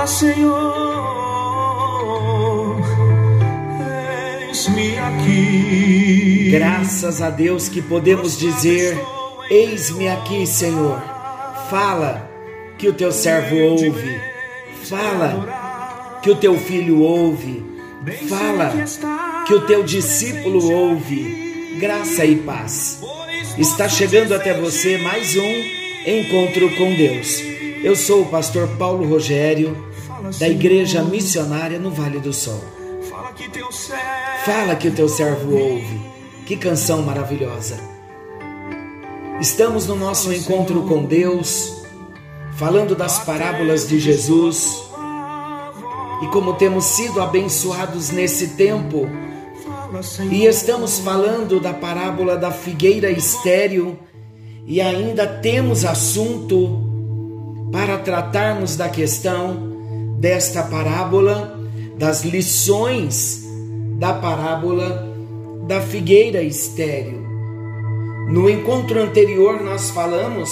Fala, Senhor, eis-me aqui. Graças a Deus que podemos dizer: Eis-me aqui, Senhor. Fala que o teu servo ouve. Fala que o teu filho ouve. Fala que o teu discípulo ouve. Graça e paz. Está chegando até você mais um encontro com Deus. Eu sou o pastor Paulo Rogério, da Igreja Missionária no Vale do Sol. Fala que o teu servo ouve. Que canção maravilhosa. Estamos no nosso encontro com Deus, falando das parábolas de Jesus. E como temos sido abençoados nesse tempo, e estamos falando da parábola da figueira estéril, e ainda temos assunto para tratarmos da questão desta parábola, das lições da parábola da figueira estéril. No encontro anterior, nós falamos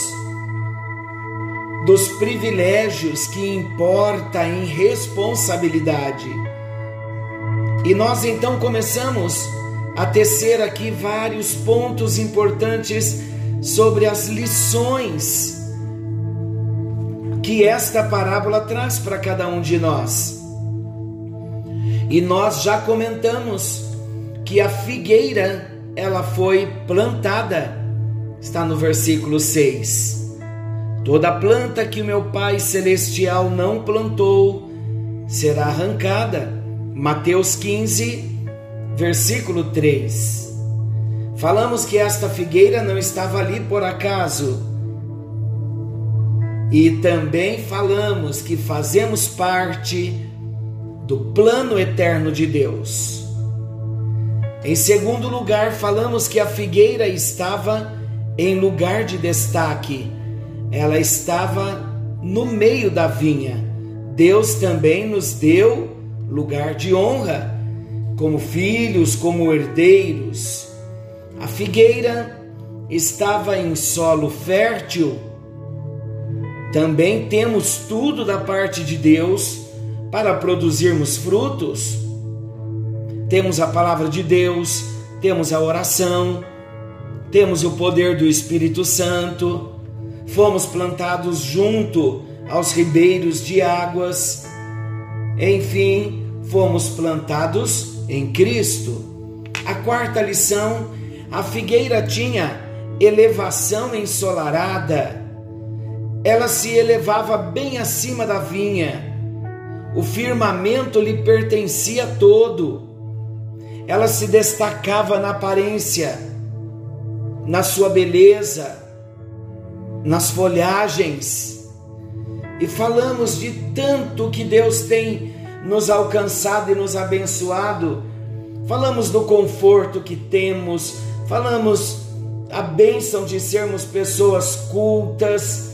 dos privilégios que importa em responsabilidade. E nós então começamos a tecer aqui vários pontos importantes sobre as lições que esta parábola traz para cada um de nós. E nós já comentamos que a figueira ela foi plantada, está no versículo 6. Toda planta que o meu Pai celestial não plantou será arrancada. Mateus 15, versículo 3. Falamos que esta figueira não estava ali por acaso. E também falamos que fazemos parte do plano eterno de Deus. Em segundo lugar, falamos que a figueira estava em lugar de destaque, ela estava no meio da vinha. Deus também nos deu lugar de honra, como filhos, como herdeiros. A figueira estava em solo fértil. Também temos tudo da parte de Deus para produzirmos frutos. Temos a palavra de Deus, temos a oração, temos o poder do Espírito Santo, fomos plantados junto aos ribeiros de águas, enfim, fomos plantados em Cristo. A quarta lição: a figueira tinha elevação ensolarada, ela se elevava bem acima da vinha, o firmamento lhe pertencia todo ela se destacava na aparência, na sua beleza, nas folhagens. E falamos de tanto que Deus tem nos alcançado e nos abençoado. Falamos do conforto que temos, falamos a bênção de sermos pessoas cultas,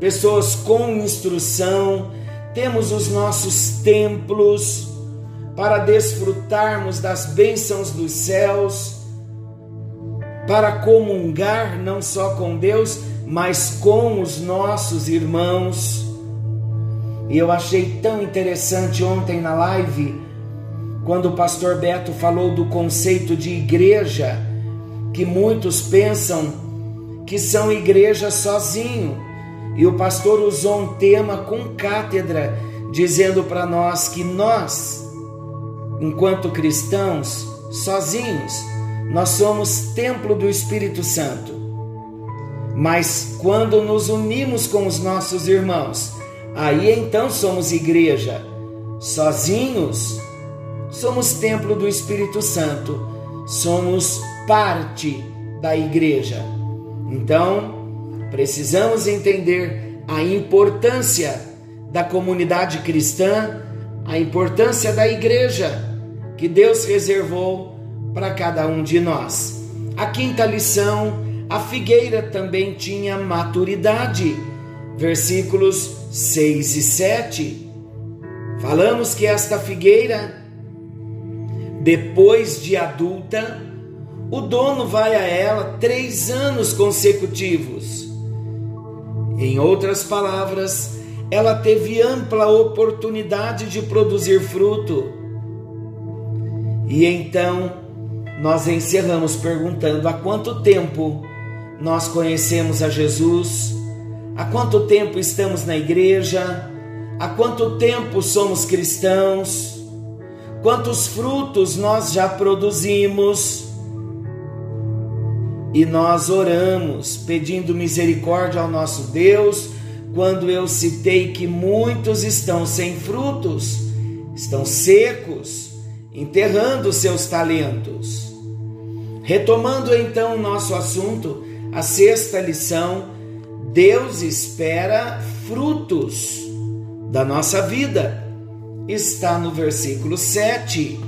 pessoas com instrução, temos os nossos templos, para desfrutarmos das bênçãos dos céus, para comungar não só com Deus, mas com os nossos irmãos. E eu achei tão interessante ontem na live, quando o pastor Beto falou do conceito de igreja, que muitos pensam que são igrejas sozinho. E o pastor usou um tema com cátedra, dizendo para nós que nós enquanto cristãos, sozinhos, nós somos templo do Espírito Santo. Mas quando nos unimos com os nossos irmãos, aí então somos igreja. Sozinhos, somos templo do Espírito Santo, somos parte da igreja. Então, precisamos entender a importância da comunidade cristã, a importância da igreja que Deus reservou para cada um de nós. A quinta lição, a figueira também tinha maturidade. Versículos 6 e 7. Falamos que esta figueira, depois de adulta, o dono vai a ela três anos consecutivos. Em outras palavras, ela teve ampla oportunidade de produzir fruto. E então nós encerramos perguntando: há quanto tempo nós conhecemos a Jesus? Há quanto tempo estamos na igreja? Há quanto tempo somos cristãos? Quantos frutos nós já produzimos? E nós oramos pedindo misericórdia ao nosso Deus quando eu citei que muitos estão sem frutos, estão secos, enterrando seus talentos. Retomando então o nosso assunto, a sexta lição, Deus espera frutos da nossa vida. Está no versículo 7.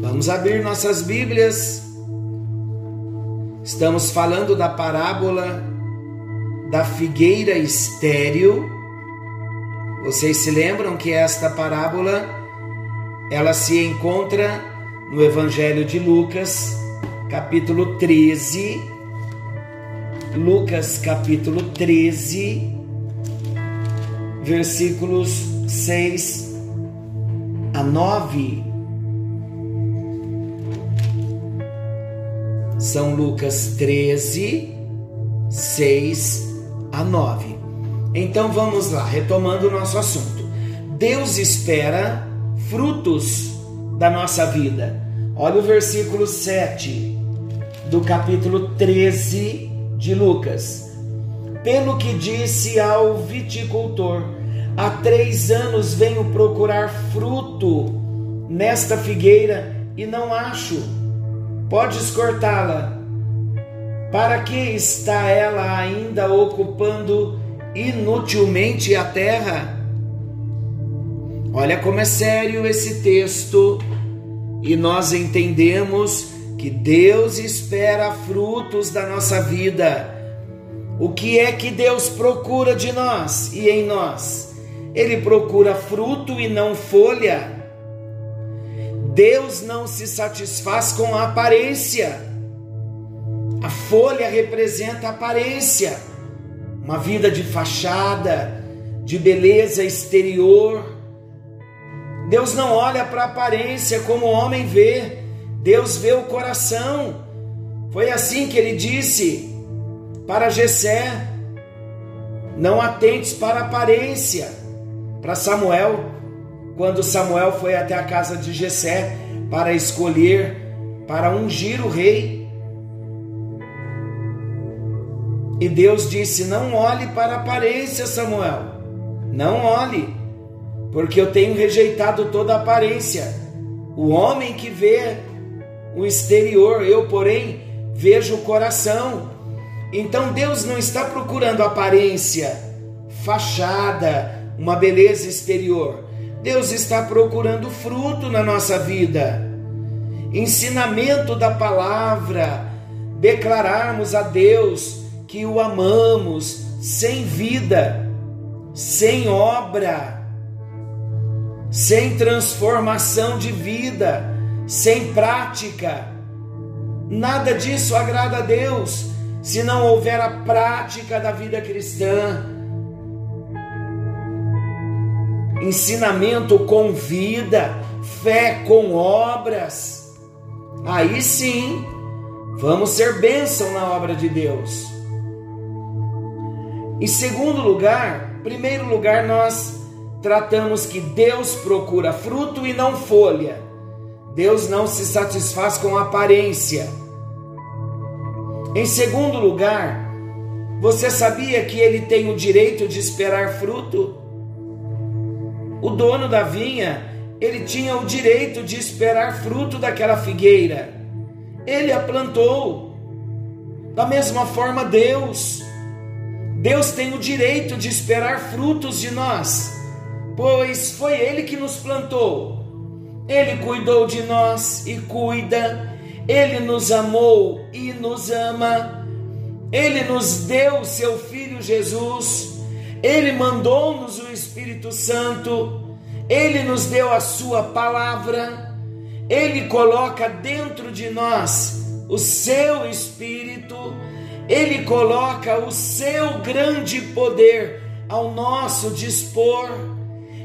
Vamos abrir nossas Bíblias. Estamos falando da parábola da figueira estéril. Vocês se lembram que esta parábola ela se encontra no Evangelho de Lucas, capítulo 13. Lucas, capítulo 13, versículos 6 a 9. São Lucas 13, 6 a 9. Então vamos lá, retomando o nosso assunto. Deus espera frutos da nossa vida. Olha o versículo 7 do capítulo 13 de Lucas. Pelo que disse ao viticultor: Há três anos venho procurar fruto nesta figueira e não acho. Podes cortá-la para que está ela ainda ocupando inutilmente a terra? Olha como é sério esse texto e nós entendemos que Deus espera frutos da nossa vida. O que é que Deus procura de nós e em nós? Ele procura fruto e não folha. Deus não se satisfaz com a aparência. A folha representa a aparência, uma vida de fachada, de beleza exterior. Deus não olha para a aparência como o homem vê, Deus vê o coração. Foi assim que ele disse para Jessé: Não atentes para a aparência. Para Samuel, quando Samuel foi até a casa de Jessé para escolher, para ungir o rei, E Deus disse: Não olhe para a aparência, Samuel. Não olhe, porque eu tenho rejeitado toda aparência. O homem que vê o exterior, eu, porém, vejo o coração. Então Deus não está procurando aparência, fachada, uma beleza exterior. Deus está procurando fruto na nossa vida. Ensinamento da palavra, declararmos a Deus que o amamos sem vida, sem obra, sem transformação de vida, sem prática. Nada disso agrada a Deus se não houver a prática da vida cristã. Ensinamento com vida, fé com obras. Aí sim, vamos ser bênção na obra de Deus. Em segundo lugar, primeiro lugar, nós tratamos que Deus procura fruto e não folha. Deus não se satisfaz com aparência. Em segundo lugar, você sabia que ele tem o direito de esperar fruto? O dono da vinha, ele tinha o direito de esperar fruto daquela figueira. Ele a plantou. Da mesma forma, Deus. Deus tem o direito de esperar frutos de nós, pois foi Ele que nos plantou, Ele cuidou de nós e cuida, Ele nos amou e nos ama, Ele nos deu seu Filho Jesus, Ele mandou-nos o Espírito Santo, Ele nos deu a Sua palavra, Ele coloca dentro de nós o seu Espírito ele coloca o seu grande poder ao nosso dispor,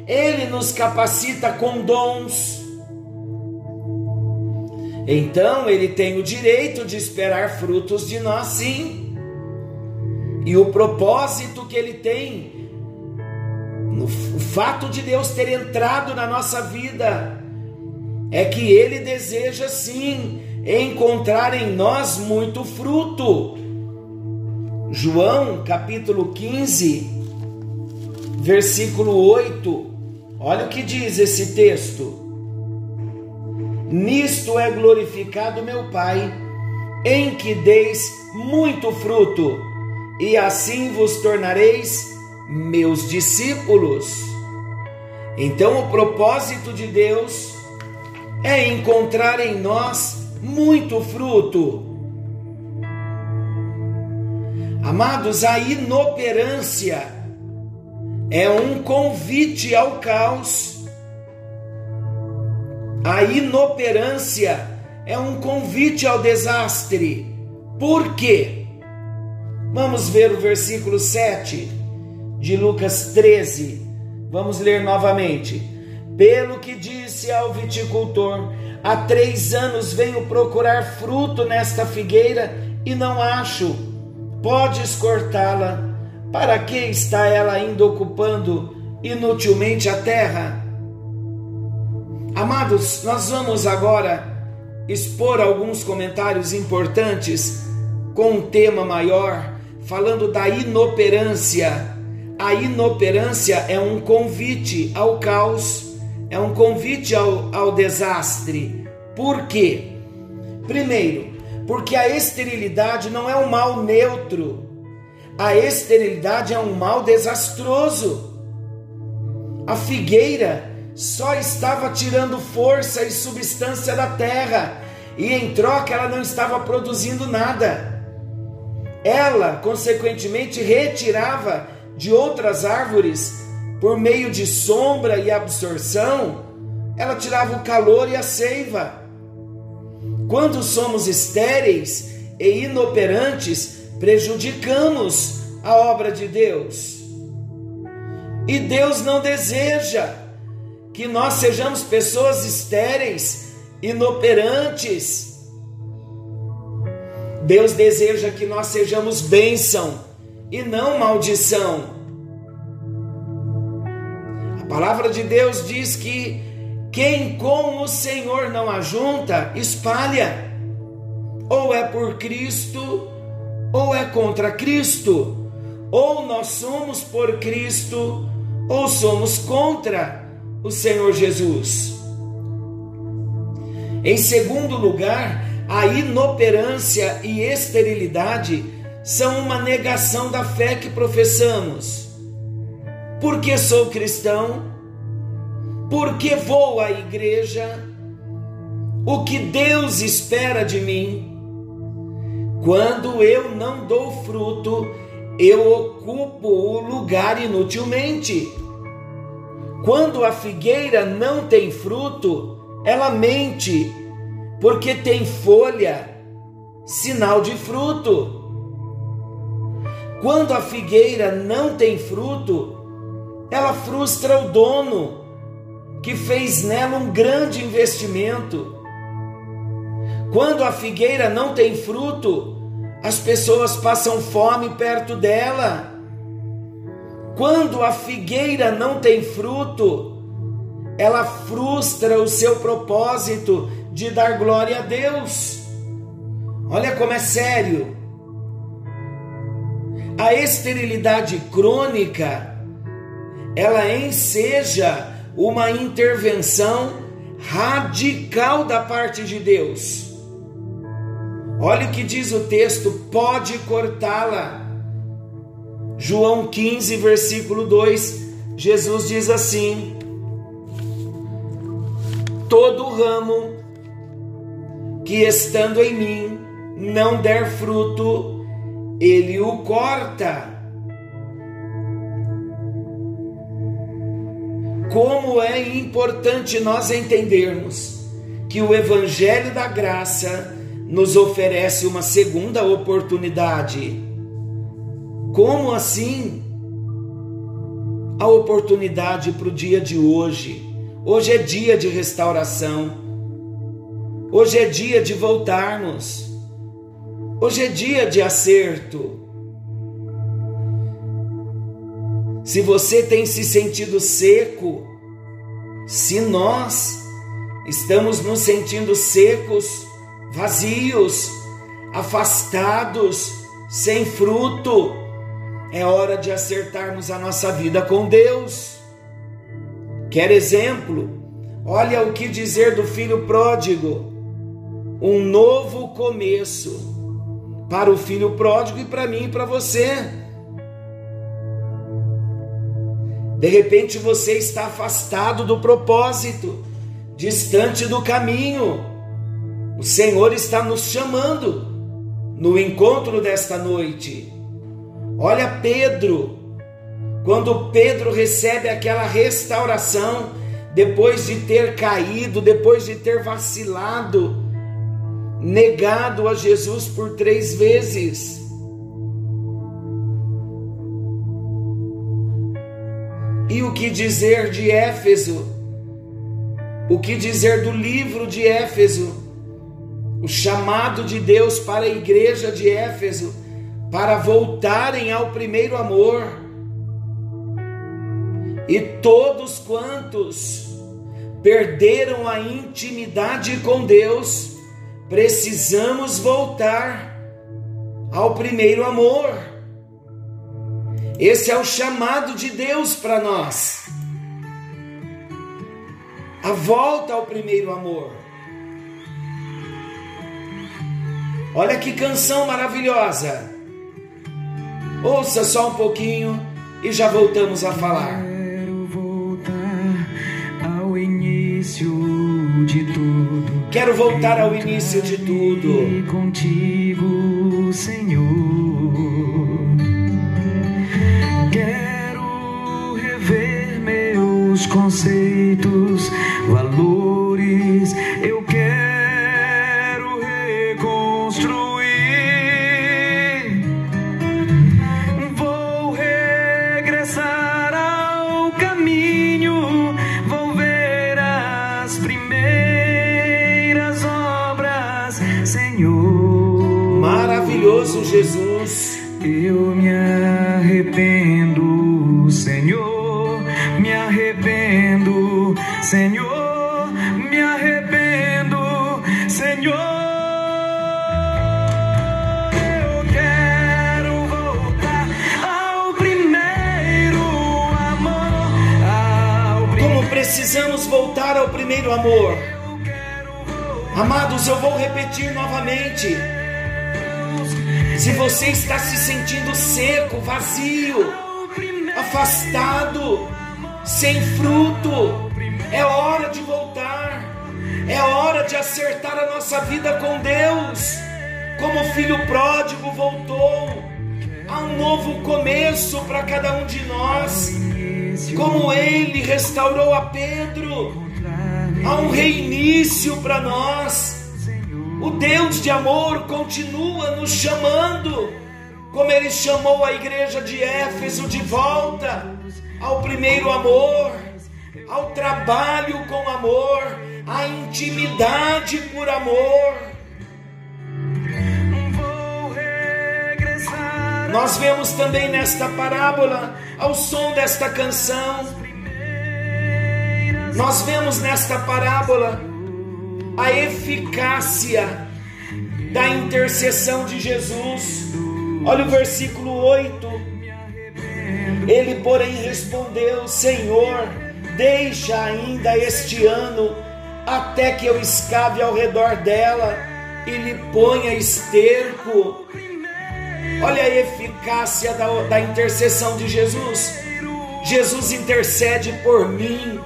Ele nos capacita com dons. Então Ele tem o direito de esperar frutos de nós, sim. E o propósito que Ele tem, o fato de Deus ter entrado na nossa vida, é que Ele deseja sim encontrar em nós muito fruto. João capítulo 15, versículo 8. Olha o que diz esse texto. Nisto é glorificado meu Pai, em que deis muito fruto, e assim vos tornareis meus discípulos. Então, o propósito de Deus é encontrar em nós muito fruto Amados, a inoperância é um convite ao caos. A inoperância é um convite ao desastre. Por quê? Vamos ver o versículo 7 de Lucas 13. Vamos ler novamente. Pelo que disse ao viticultor: Há três anos venho procurar fruto nesta figueira e não acho podes cortá-la. Para que está ela ainda ocupando inutilmente a terra? Amados, nós vamos agora expor alguns comentários importantes com um tema maior, falando da inoperância. A inoperância é um convite ao caos, é um convite ao, ao desastre. Por quê? Primeiro, porque a esterilidade não é um mal neutro, a esterilidade é um mal desastroso. A figueira só estava tirando força e substância da terra, e em troca ela não estava produzindo nada. Ela, consequentemente, retirava de outras árvores, por meio de sombra e absorção, ela tirava o calor e a seiva. Quando somos estéreis e inoperantes, prejudicamos a obra de Deus. E Deus não deseja que nós sejamos pessoas estéreis, inoperantes. Deus deseja que nós sejamos bênção e não maldição. A palavra de Deus diz que quem com o Senhor não ajunta, espalha. Ou é por Cristo, ou é contra Cristo. Ou nós somos por Cristo, ou somos contra o Senhor Jesus. Em segundo lugar, a inoperância e esterilidade são uma negação da fé que professamos. Porque sou cristão, porque vou à igreja, o que Deus espera de mim. Quando eu não dou fruto, eu ocupo o lugar inutilmente. Quando a figueira não tem fruto, ela mente, porque tem folha, sinal de fruto. Quando a figueira não tem fruto, ela frustra o dono, que fez nela um grande investimento. Quando a figueira não tem fruto, as pessoas passam fome perto dela. Quando a figueira não tem fruto, ela frustra o seu propósito de dar glória a Deus. Olha como é sério. A esterilidade crônica, ela enseja uma intervenção radical da parte de Deus. Olha o que diz o texto: pode cortá-la. João 15, versículo 2, Jesus diz assim: Todo ramo que estando em mim não der fruto, ele o corta. Como é importante nós entendermos que o Evangelho da Graça nos oferece uma segunda oportunidade. Como assim? A oportunidade para o dia de hoje. Hoje é dia de restauração. Hoje é dia de voltarmos. Hoje é dia de acerto. Se você tem se sentido seco, se nós estamos nos sentindo secos, vazios, afastados, sem fruto, é hora de acertarmos a nossa vida com Deus. Quer exemplo? Olha o que dizer do filho pródigo. Um novo começo para o filho pródigo e para mim e para você. De repente você está afastado do propósito, distante do caminho. O Senhor está nos chamando no encontro desta noite. Olha Pedro, quando Pedro recebe aquela restauração, depois de ter caído, depois de ter vacilado, negado a Jesus por três vezes. E o que dizer de Éfeso? O que dizer do livro de Éfeso? O chamado de Deus para a igreja de Éfeso para voltarem ao primeiro amor. E todos quantos perderam a intimidade com Deus, precisamos voltar ao primeiro amor. Esse é o chamado de Deus para nós. A volta ao primeiro amor. Olha que canção maravilhosa. Ouça só um pouquinho e já voltamos a falar. Quero voltar ao início. Quero voltar ao início de tudo. Contigo, Senhor. Quero rever meus conceitos, valores. Senhor, me arrependo, Senhor. Eu quero voltar ao primeiro amor, Como precisamos voltar ao primeiro amor. Amados, eu vou repetir novamente. Se você está se sentindo seco, vazio, afastado, sem fruto, é hora de voltar. É hora de acertar a nossa vida com Deus. Como o filho pródigo voltou. Há um novo começo para cada um de nós. Como ele restaurou a Pedro. Há um reinício para nós. O Deus de amor continua nos chamando, como ele chamou a igreja de Éfeso de volta ao primeiro amor, ao trabalho com amor, à intimidade por amor. Nós vemos também nesta parábola, ao som desta canção, nós vemos nesta parábola a eficácia da intercessão de Jesus. Olha o versículo 8. Ele, porém, respondeu: Senhor, deixa ainda este ano, até que eu escave ao redor dela e lhe ponha esterco. Olha a eficácia da, da intercessão de Jesus. Jesus intercede por mim,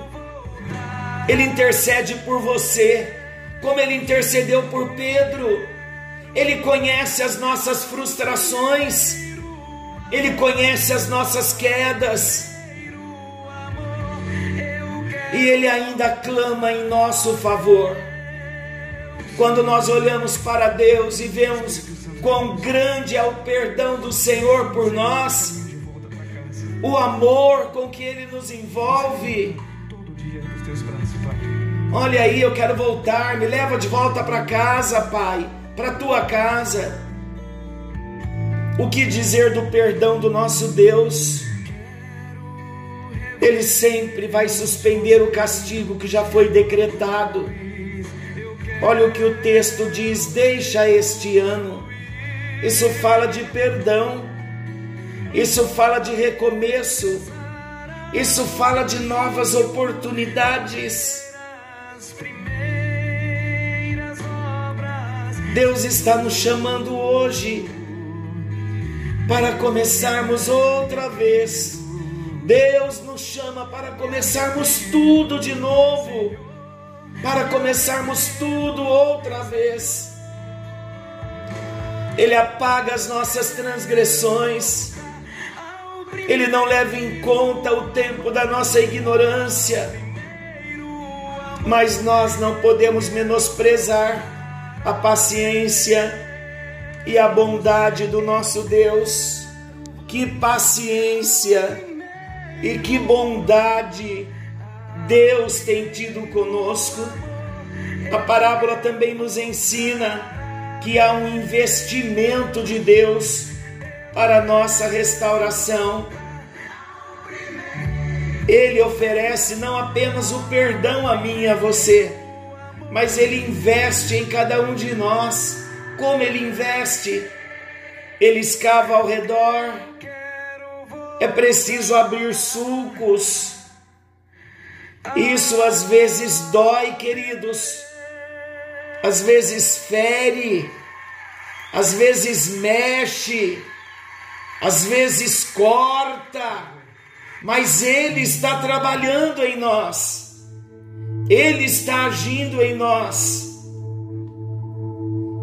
Ele intercede por você, como Ele intercedeu por Pedro. Ele conhece as nossas frustrações, Ele conhece as nossas quedas, e Ele ainda clama em nosso favor. Quando nós olhamos para Deus e vemos quão grande é o perdão do Senhor por nós, o amor com que Ele nos envolve. Olha aí, eu quero voltar, me leva de volta para casa, Pai, para tua casa. O que dizer do perdão do nosso Deus? Ele sempre vai suspender o castigo que já foi decretado. Olha o que o texto diz: deixa este ano. Isso fala de perdão, isso fala de recomeço, isso fala de novas oportunidades. Deus está nos chamando hoje para começarmos outra vez. Deus nos chama para começarmos tudo de novo, para começarmos tudo outra vez. Ele apaga as nossas transgressões, Ele não leva em conta o tempo da nossa ignorância, mas nós não podemos menosprezar a paciência e a bondade do nosso Deus. Que paciência e que bondade Deus tem tido conosco. A parábola também nos ensina que há um investimento de Deus para a nossa restauração. Ele oferece não apenas o perdão a mim e a você, mas Ele investe em cada um de nós. Como Ele investe? Ele escava ao redor. É preciso abrir sulcos. Isso às vezes dói, queridos. Às vezes fere. Às vezes mexe. Às vezes corta. Mas Ele está trabalhando em nós. Ele está agindo em nós.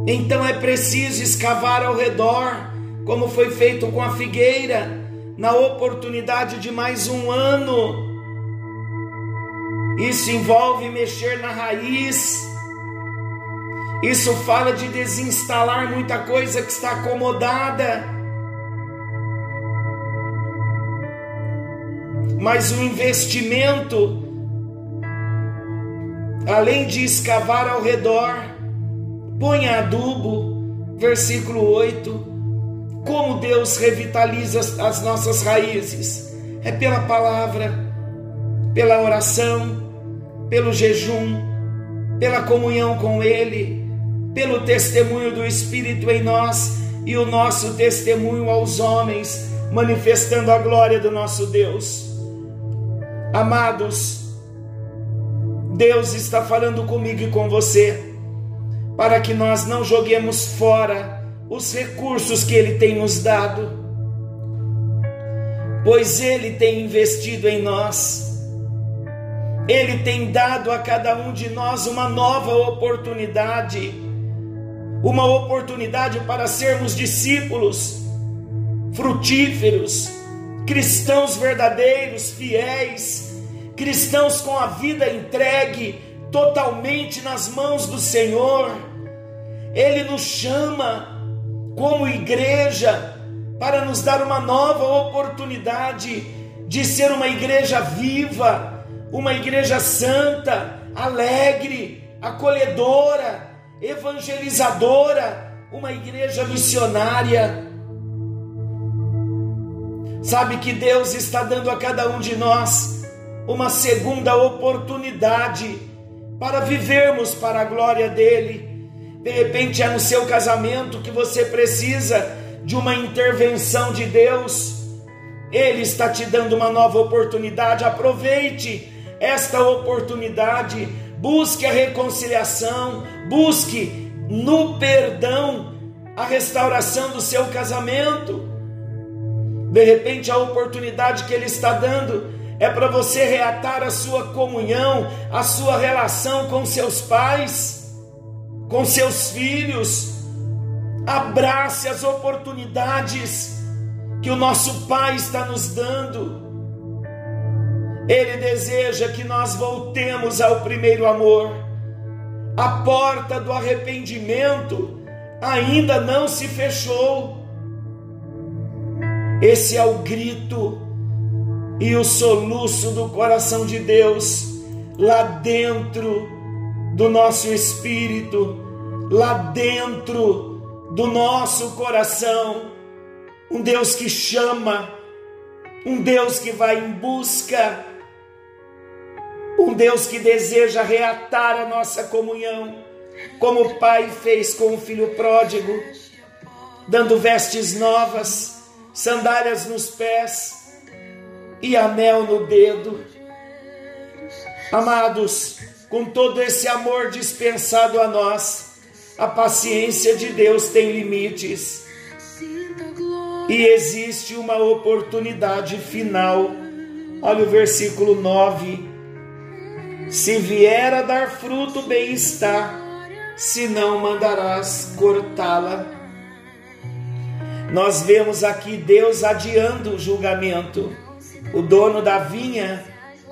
Então é preciso escavar ao redor, como foi feito com a figueira, na oportunidade de mais um ano. Isso envolve mexer na raiz. Isso fala de desinstalar muita coisa que está acomodada. Mas o investimento além de escavar ao redor, ponha adubo, versículo 8. Como Deus revitaliza as nossas raízes? É pela palavra, pela oração, pelo jejum, pela comunhão com Ele, pelo testemunho do Espírito em nós e o nosso testemunho aos homens, manifestando a glória do nosso Deus. Amados, Deus está falando comigo e com você, para que nós não joguemos fora os recursos que Ele tem nos dado, pois Ele tem investido em nós, Ele tem dado a cada um de nós uma nova oportunidade, uma oportunidade para sermos discípulos frutíferos, cristãos verdadeiros, fiéis, cristãos com a vida entregue totalmente nas mãos do Senhor. Ele nos chama como igreja para nos dar uma nova oportunidade de ser uma igreja viva, uma igreja santa, alegre, acolhedora, evangelizadora, uma igreja missionária. Sabe que Deus está dando a cada um de nós uma segunda oportunidade para vivermos para a glória dele. De repente é no seu casamento que você precisa de uma intervenção de Deus. Ele está te dando uma nova oportunidade. Aproveite esta oportunidade. Busque a reconciliação, busque no perdão a restauração do seu casamento. De repente, a oportunidade que Ele está dando é para você reatar a sua comunhão, a sua relação com seus pais, com seus filhos. Abrace as oportunidades que o nosso Pai está nos dando. Ele deseja que nós voltemos ao primeiro amor. A porta do arrependimento ainda não se fechou. Esse é o grito e o soluço do coração de Deus lá dentro do nosso espírito, lá dentro do nosso coração. Um Deus que chama, um Deus que vai em busca, um Deus que deseja reatar a nossa comunhão, como o Pai fez com o filho pródigo, dando vestes novas, sandálias nos pés e anel no dedo. Amados, com todo esse amor dispensado a nós, a paciência de Deus tem limites. E existe uma oportunidade final. Olha o versículo 9. Se vier a dar fruto, bem está, se não mandarás cortá-la. Nós vemos aqui Deus adiando o julgamento o dono da vinha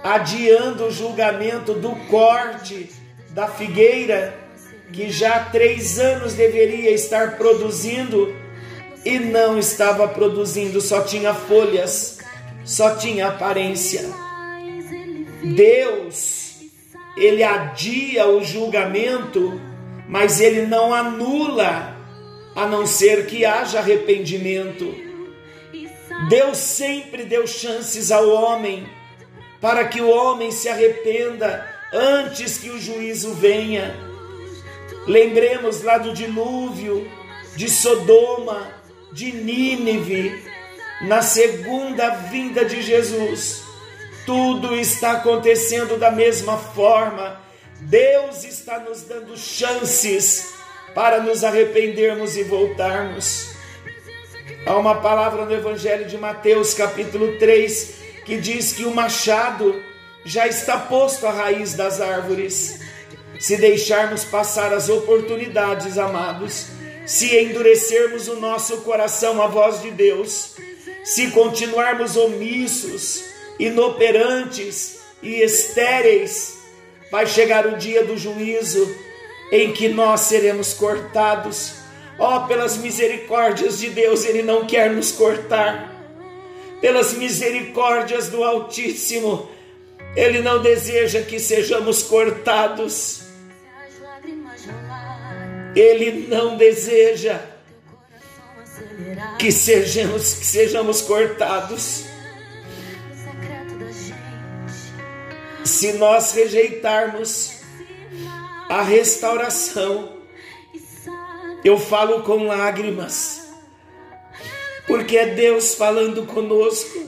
adiando o julgamento do corte da figueira, que já há três anos deveria estar produzindo e não estava produzindo, só tinha folhas, só tinha aparência. Deus, ele adia o julgamento, mas ele não anula, a não ser que haja arrependimento. Deus sempre deu chances ao homem para que o homem se arrependa antes que o juízo venha. Lembremos lá do dilúvio, de Sodoma, de Nínive, na segunda vinda de Jesus. Tudo está acontecendo da mesma forma. Deus está nos dando chances para nos arrependermos e voltarmos. Há uma palavra no Evangelho de Mateus, capítulo 3, que diz que o machado já está posto à raiz das árvores. Se deixarmos passar as oportunidades, amados, se endurecermos o nosso coração à voz de Deus, se continuarmos omissos, inoperantes e estéreis, vai chegar o dia do juízo em que nós seremos cortados Ó, oh, pelas misericórdias de Deus, Ele não quer nos cortar. Pelas misericórdias do Altíssimo, Ele não deseja que sejamos cortados. Ele não deseja que sejamos, que sejamos cortados. Se nós rejeitarmos a restauração, eu falo com lágrimas, porque é Deus falando conosco.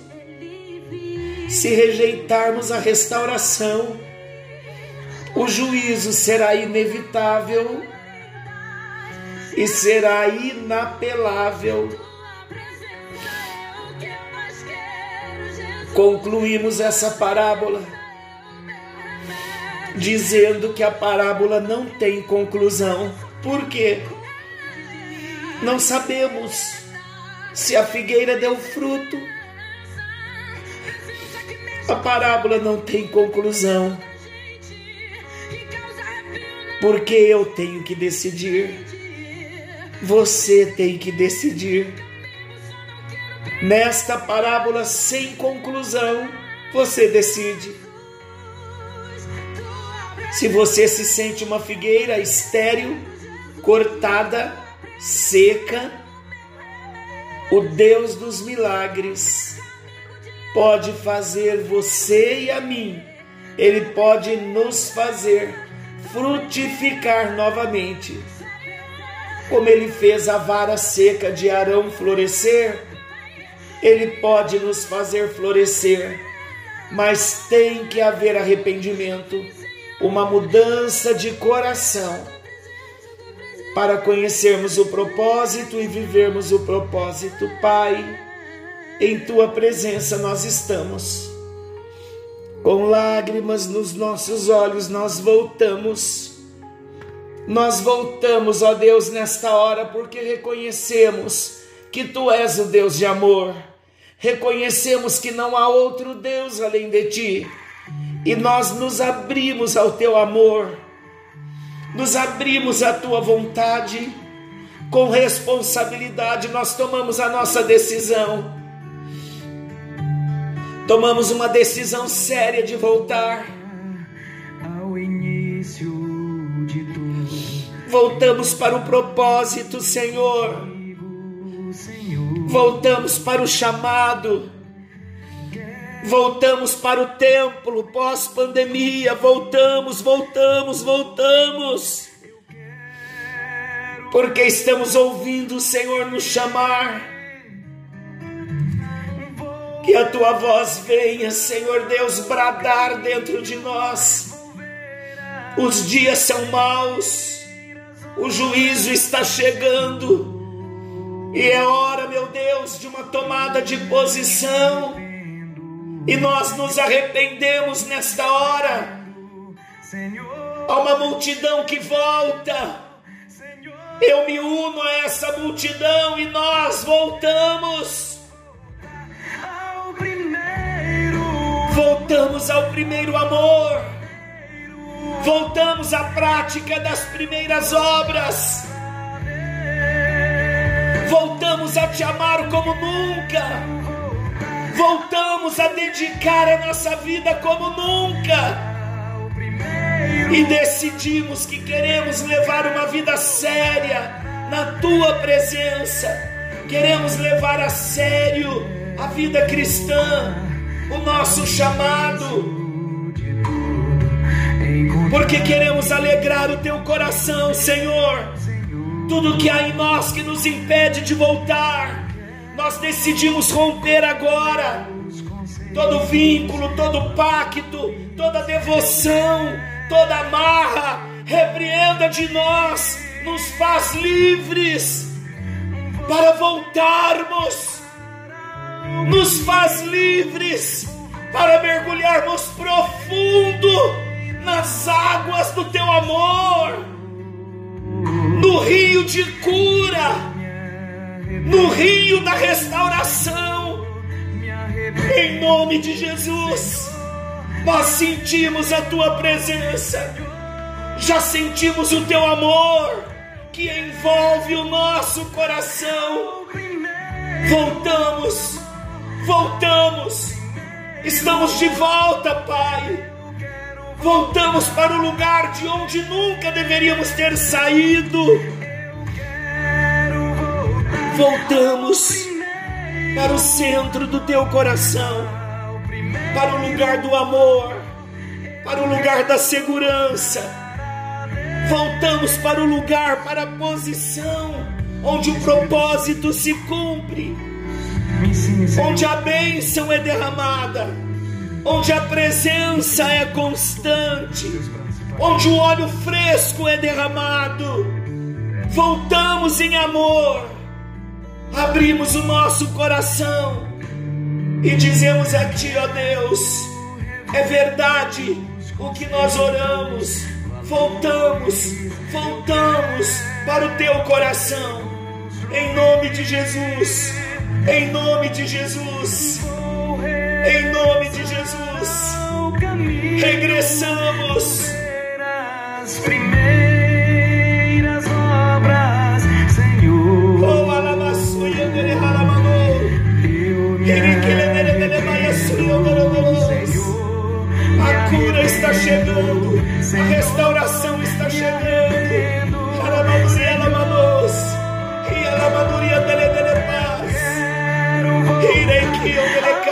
Se rejeitarmos a restauração, o juízo será inevitável e será inapelável. Concluímos essa parábola dizendo que a parábola não tem conclusão. Por quê? Não sabemos se a figueira deu fruto. A parábola não tem conclusão. Porque eu tenho que decidir. Você tem que decidir. Nesta parábola sem conclusão, você decide. Se você se sente uma figueira estéril, cortada, seca, o Deus dos milagres pode fazer você e a mim, Ele pode nos fazer frutificar novamente. Como Ele fez a vara seca de Arão florescer, Ele pode nos fazer florescer, mas tem que haver arrependimento, uma mudança de coração para conhecermos o propósito e vivermos o propósito, Pai. Em tua presença nós estamos. Com lágrimas nos nossos olhos, nós voltamos. Nós voltamos, ó Deus, nesta hora, porque reconhecemos que tu és o Deus de amor. Reconhecemos que não há outro Deus além de ti. E nós nos abrimos ao teu amor, nos abrimos à tua vontade, com responsabilidade nós tomamos a nossa decisão tomamos uma decisão séria de voltar Voltamos para o propósito, Senhor. Voltamos para o chamado. Voltamos para o templo pós-pandemia. Voltamos, voltamos, voltamos. Porque estamos ouvindo o Senhor nos chamar. Que a tua voz venha, Senhor Deus, bradar dentro de nós. Os dias são maus, o juízo está chegando, e é hora, meu Deus, de uma tomada de posição, e nós nos arrependemos nesta hora. Há uma multidão que volta, eu me uno a essa multidão e nós voltamos. ao primeiro, Voltamos ao primeiro amor. Voltamos à prática das primeiras obras. Voltamos a te amar como nunca. Voltamos a dedicar a nossa vida como nunca. E decidimos que queremos levar uma vida séria na tua presença. Queremos levar a sério a vida cristã, o nosso chamado. Porque queremos alegrar o teu coração, Senhor. Tudo que há em nós que nos impede de voltar, nós decidimos romper agora. Todo vínculo, todo pacto, toda devoção, toda amarra, repreenda de nós, nos faz livres para voltarmos, nos faz livres para mergulharmos profundo nas águas do teu amor, no rio de cura, no rio da restauração, em nome de Jesus. Nós sentimos a tua presença, já sentimos o teu amor que envolve o nosso coração. Voltamos, voltamos, estamos de volta, Pai. Voltamos para o lugar de onde nunca deveríamos ter saído. Voltamos para o centro do teu coração, para o lugar do amor, para o lugar da segurança. Voltamos para o lugar, para a posição onde o propósito se cumpre, onde a bênção é derramada, onde a presença é constante, onde o óleo fresco é derramado. Voltamos em amor, abrimos o nosso coração e dizemos a Ti, ó Deus, é verdade o que nós oramos. Voltamos, voltamos para o Teu coração, em nome de Jesus, em nome de Jesus, em nome de Jesus. Regressamos, as primeiras obras, Senhor. Senhor, A cura está chegando, a restauração está chegando. Alamaduria, alamanos, e alamaduria, dele, dele, paz. Irei que eu dele,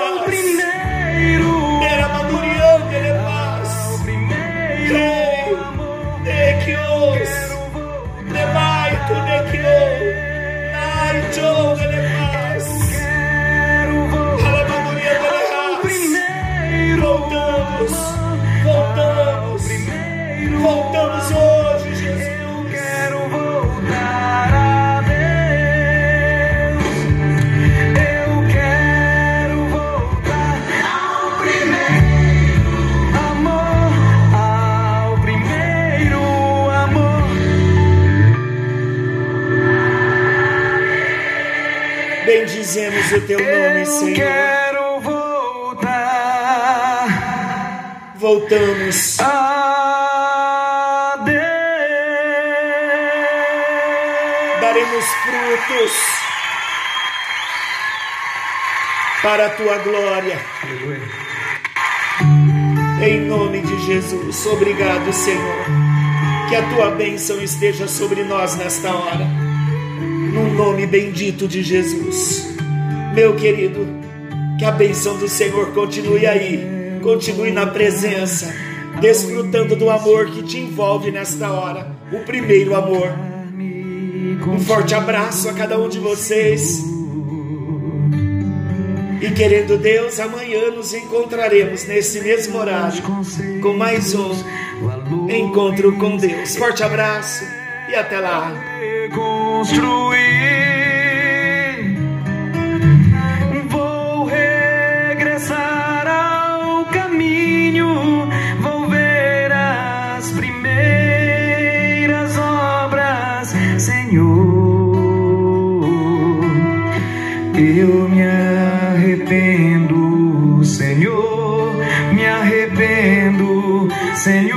a Deus. daremos frutos para a tua glória. Em nome de Jesus, obrigado, Senhor. Que a tua bênção esteja sobre nós nesta hora. No nome bendito de Jesus. Meu querido, que a bênção do Senhor continue aí, continue na presença, desfrutando do amor que te envolve nesta hora o primeiro amor. Um forte abraço a cada um de vocês. E querendo Deus, amanhã nos encontraremos nesse mesmo horário com mais um encontro com Deus. Forte abraço e até lá. Construir. Eu me arrependo, Senhor. Me arrependo, Senhor.